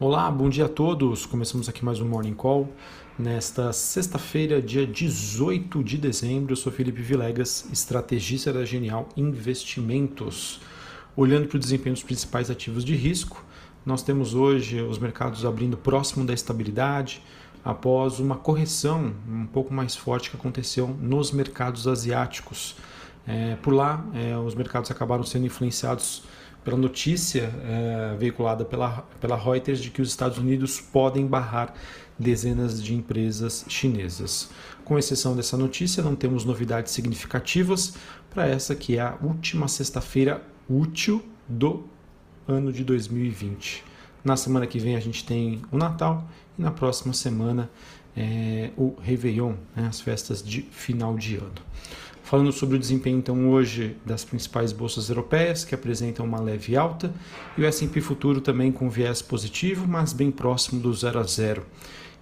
Olá, bom dia a todos. Começamos aqui mais um Morning Call. Nesta sexta-feira, dia 18 de dezembro, eu sou Felipe Vilegas, estrategista da Genial Investimentos. Olhando para o desempenho dos principais ativos de risco, nós temos hoje os mercados abrindo próximo da estabilidade, após uma correção um pouco mais forte que aconteceu nos mercados asiáticos. É, por lá, é, os mercados acabaram sendo influenciados pela notícia é, veiculada pela, pela Reuters de que os Estados Unidos podem barrar dezenas de empresas chinesas. Com exceção dessa notícia, não temos novidades significativas para essa que é a última sexta-feira útil do ano de 2020. Na semana que vem a gente tem o Natal e na próxima semana é, o Réveillon, né, as festas de final de ano. Falando sobre o desempenho então hoje das principais bolsas europeias, que apresentam uma leve alta, e o S&P futuro também com viés positivo, mas bem próximo do 0 a 0.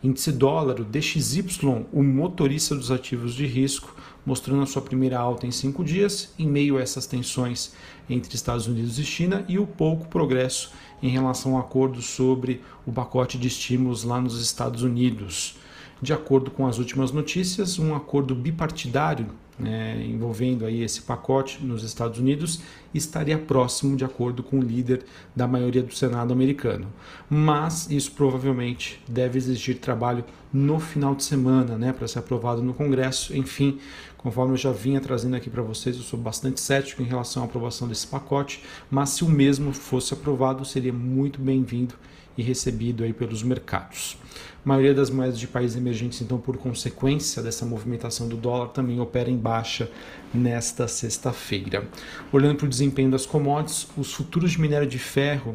Índice dólar, o DXY, o motorista dos ativos de risco, mostrando a sua primeira alta em cinco dias, em meio a essas tensões entre Estados Unidos e China e o pouco progresso em relação ao acordo sobre o pacote de estímulos lá nos Estados Unidos. De acordo com as últimas notícias, um acordo bipartidário né, envolvendo aí esse pacote nos Estados Unidos estaria próximo de acordo com o líder da maioria do Senado americano. Mas isso provavelmente deve exigir trabalho no final de semana, né, para ser aprovado no Congresso. Enfim, conforme eu já vinha trazendo aqui para vocês, eu sou bastante cético em relação à aprovação desse pacote, mas se o mesmo fosse aprovado, seria muito bem-vindo e recebido aí pelos mercados. A maioria das moedas de países emergentes, então, por consequência dessa movimentação do dólar, também opera em baixa nesta sexta-feira. Olhando para o desempenho das commodities, os futuros de minério de ferro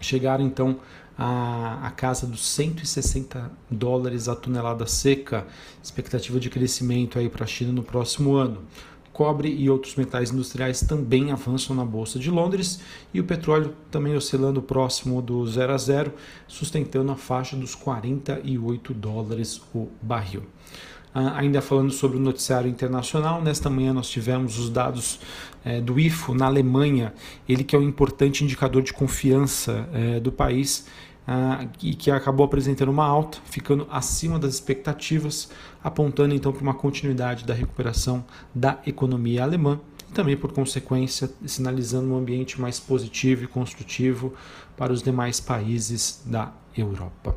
chegaram então a, a casa dos 160 dólares a tonelada seca, expectativa de crescimento aí para a China no próximo ano cobre e outros metais industriais também avançam na Bolsa de Londres e o petróleo também oscilando próximo do 0 a 0, sustentando a faixa dos 48 dólares o barril. Ah, ainda falando sobre o noticiário internacional, nesta manhã nós tivemos os dados eh, do IFO na Alemanha, ele que é um importante indicador de confiança eh, do país ah, e que acabou apresentando uma alta, ficando acima das expectativas, apontando então para uma continuidade da recuperação da economia alemã e também, por consequência, sinalizando um ambiente mais positivo e construtivo para os demais países da Europa.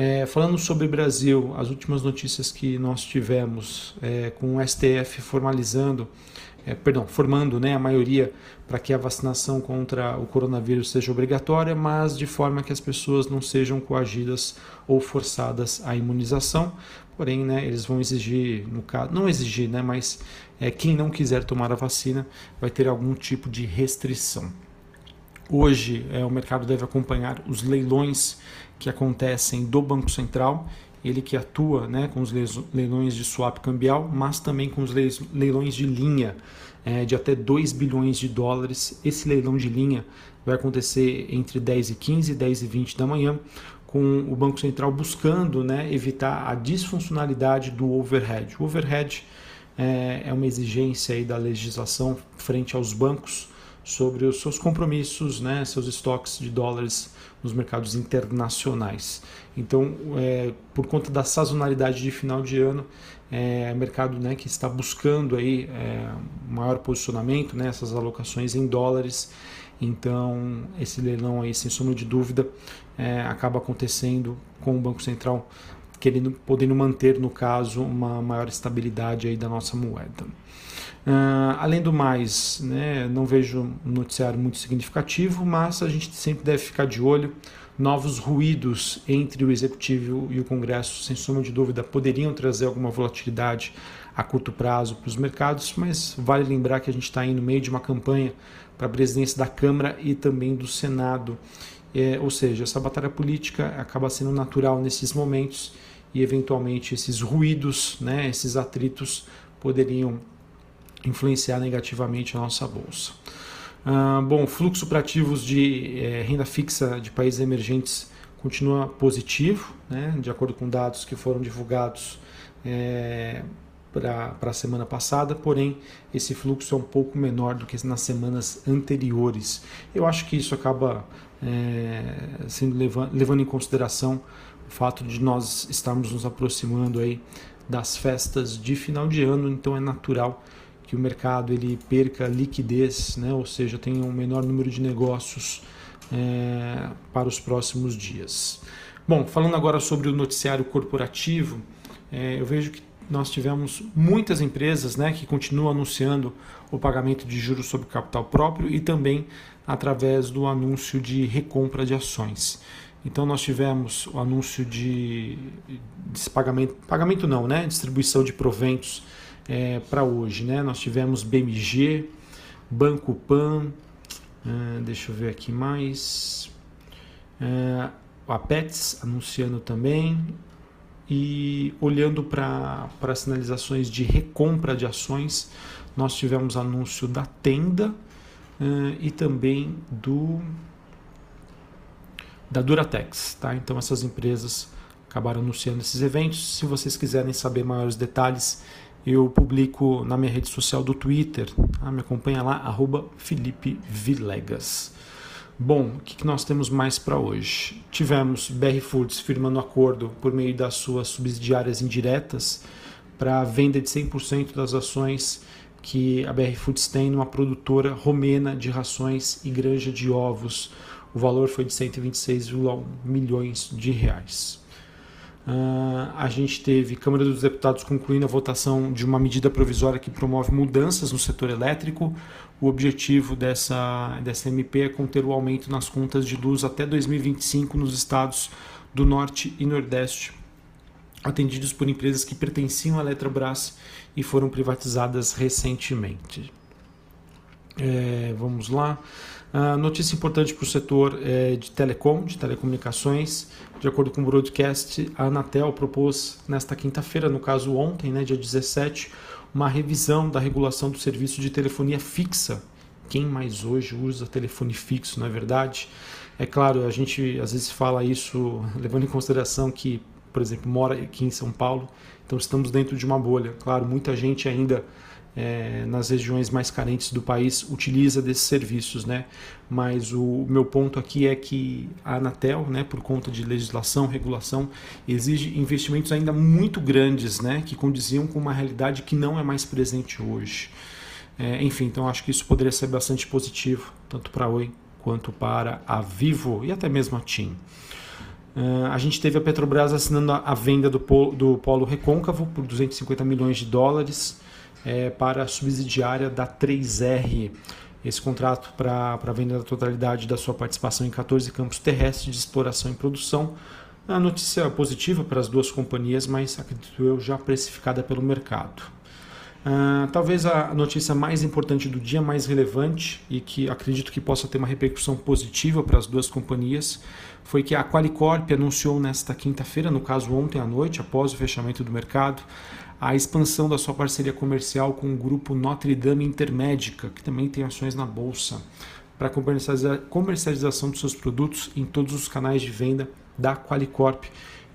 É, falando sobre Brasil, as últimas notícias que nós tivemos é, com o STF formalizando é, perdão, formando né, a maioria para que a vacinação contra o coronavírus seja obrigatória, mas de forma que as pessoas não sejam coagidas ou forçadas à imunização. Porém, né, eles vão exigir, no caso, não exigir, né, mas é, quem não quiser tomar a vacina vai ter algum tipo de restrição. Hoje, é, o mercado deve acompanhar os leilões que acontecem do Banco Central ele que atua né, com os leilões de swap cambial, mas também com os leilões de linha é, de até 2 bilhões de dólares. Esse leilão de linha vai acontecer entre 10 e 15 e 10 e 20 da manhã, com o Banco Central buscando né, evitar a disfuncionalidade do overhead. O overhead é, é uma exigência aí da legislação frente aos bancos sobre os seus compromissos, né, seus estoques de dólares nos mercados internacionais. Então, é, por conta da sazonalidade de final de ano, é mercado né, que está buscando aí é, maior posicionamento, né, essas alocações em dólares. Então, esse leilão aí, sem sombra de dúvida, é, acaba acontecendo com o Banco Central querendo, podendo manter, no caso, uma maior estabilidade aí da nossa moeda. Uh, além do mais, né, não vejo um noticiário muito significativo, mas a gente sempre deve ficar de olho. Novos ruídos entre o Executivo e o Congresso, sem sombra de dúvida, poderiam trazer alguma volatilidade a curto prazo para os mercados, mas vale lembrar que a gente está aí no meio de uma campanha para a presidência da Câmara e também do Senado. É, ou seja, essa batalha política acaba sendo natural nesses momentos e, eventualmente, esses ruídos, né, esses atritos poderiam influenciar negativamente a nossa bolsa. Ah, bom, fluxo para ativos de eh, renda fixa de países emergentes continua positivo, né, de acordo com dados que foram divulgados eh, para a semana passada, porém esse fluxo é um pouco menor do que nas semanas anteriores. Eu acho que isso acaba é, sendo levando, levando em consideração o fato de nós estarmos nos aproximando aí das festas de final de ano, então é natural que o mercado ele perca liquidez, né? ou seja, tenha um menor número de negócios é, para os próximos dias. Bom, falando agora sobre o noticiário corporativo, é, eu vejo que nós tivemos muitas empresas né, que continuam anunciando o pagamento de juros sobre capital próprio e também através do anúncio de recompra de ações. Então nós tivemos o anúncio de, de pagamento, pagamento não, né, distribuição de proventos é, para hoje. Né? Nós tivemos BMG, Banco Pan, é, deixa eu ver aqui mais, é, a Pets anunciando também, e olhando para sinalizações de recompra de ações, nós tivemos anúncio da Tenda uh, e também do da Duratex. Tá? Então essas empresas acabaram anunciando esses eventos. Se vocês quiserem saber maiores detalhes, eu publico na minha rede social do Twitter. Tá? Me acompanha lá, arroba Felipe Vilegas. Bom, o que nós temos mais para hoje? Tivemos BR Foods firmando acordo por meio das suas subsidiárias indiretas para a venda de 100% das ações que a BR Foods tem numa produtora romena de rações e granja de ovos. O valor foi de 126,1 milhões de reais. Uh, a gente teve Câmara dos Deputados concluindo a votação de uma medida provisória que promove mudanças no setor elétrico. O objetivo dessa, dessa MP é conter o aumento nas contas de luz até 2025 nos estados do Norte e Nordeste, atendidos por empresas que pertenciam à Eletrobras e foram privatizadas recentemente. É, vamos lá. Notícia importante para o setor é, de telecom, de telecomunicações. De acordo com o broadcast, a Anatel propôs nesta quinta-feira, no caso ontem, né, dia 17, uma revisão da regulação do serviço de telefonia fixa. Quem mais hoje usa telefone fixo, não é verdade? É claro, a gente às vezes fala isso levando em consideração que, por exemplo, mora aqui em São Paulo, então estamos dentro de uma bolha. Claro, muita gente ainda é, nas regiões mais carentes do país utiliza desses serviços, né? Mas o meu ponto aqui é que a Anatel, né, por conta de legislação, regulação, exige investimentos ainda muito grandes, né, que condiziam com uma realidade que não é mais presente hoje. É, enfim, então acho que isso poderia ser bastante positivo, tanto para a Oi quanto para a Vivo e até mesmo a TIM. Uh, a gente teve a Petrobras assinando a, venda do polo, do polo recôncavo por 250 milhões de dólares é, para a subsidiária da 3R. Esse contrato para a venda da totalidade da sua participação em 14 campos terrestres de exploração e produção. A notícia positiva para as duas companhias, mas acredito eu já precificada pelo mercado. Uh, talvez a notícia mais importante do dia, mais relevante e que acredito que possa ter uma repercussão positiva para as duas companhias, foi que a Qualicorp anunciou nesta quinta-feira, no caso ontem à noite, após o fechamento do mercado, a expansão da sua parceria comercial com o grupo Notre Dame Intermédica, que também tem ações na bolsa, para comercialização dos seus produtos em todos os canais de venda da Qualicorp.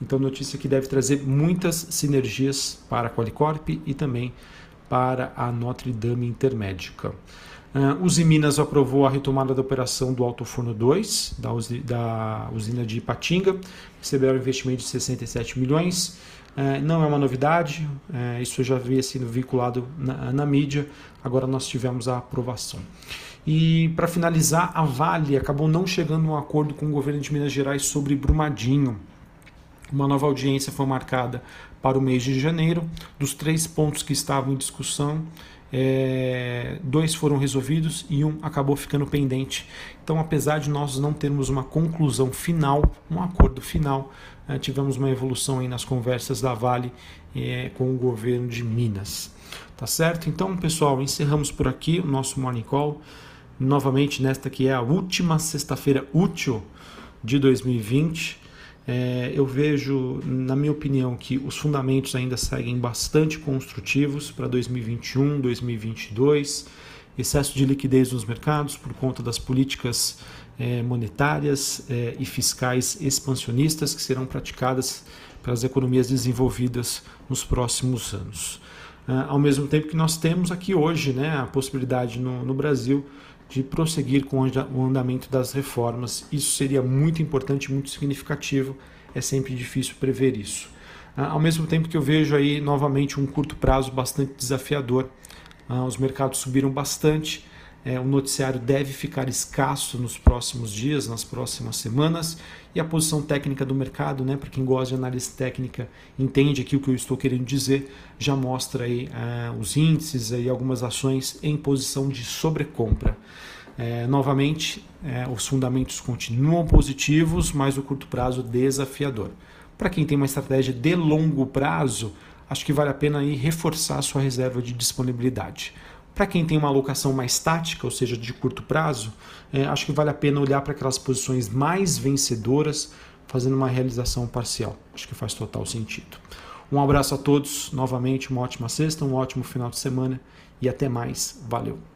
Então, notícia que deve trazer muitas sinergias para a Qualicorp e também para a Notre Dame Intermédica. Uh, Uzi Minas aprovou a retomada da operação do Alto Forno 2, da, da usina de Ipatinga, receberam um investimento de 67 milhões. É, não é uma novidade, é, isso já havia sido vinculado na, na, mídia, agora nós tivemos a aprovação. E para finalizar, a Vale acabou não chegando a um acordo com o governo de Minas Gerais sobre Brumadinho. Uma nova audiência foi marcada para o mês de janeiro. Dos três pontos que estavam em discussão, é, dois foram resolvidos e um acabou ficando pendente. Então, apesar de nós não termos uma conclusão final, um acordo final, é, tivemos uma evolução aí nas conversas da Vale é, com o governo de Minas. Tá certo? Então, pessoal, encerramos por aqui o nosso Morning Call. Novamente, nesta que é a última sexta-feira útil de 2020. É, eu vejo, na minha opinião, que os fundamentos ainda seguem bastante construtivos para 2021, 2022. Excesso de liquidez nos mercados por conta das políticas é, monetárias é, e fiscais expansionistas que serão praticadas pelas economias desenvolvidas nos próximos anos. Uh, ao mesmo tempo que nós temos aqui hoje né, a possibilidade no, no Brasil de prosseguir com o andamento das reformas. Isso seria muito importante, muito significativo. É sempre difícil prever isso. Uh, ao mesmo tempo que eu vejo aí novamente um curto prazo bastante desafiador. Uh, os mercados subiram bastante é, o noticiário deve ficar escasso nos próximos dias, nas próximas semanas, e a posição técnica do mercado, né, para quem gosta de análise técnica, entende aqui o que eu estou querendo dizer, já mostra aí é, os índices e algumas ações em posição de sobrecompra. É, novamente, é, os fundamentos continuam positivos, mas o curto prazo desafiador. Para quem tem uma estratégia de longo prazo, acho que vale a pena aí reforçar a sua reserva de disponibilidade. Para quem tem uma alocação mais tática, ou seja, de curto prazo, é, acho que vale a pena olhar para aquelas posições mais vencedoras, fazendo uma realização parcial. Acho que faz total sentido. Um abraço a todos, novamente, uma ótima sexta, um ótimo final de semana e até mais. Valeu!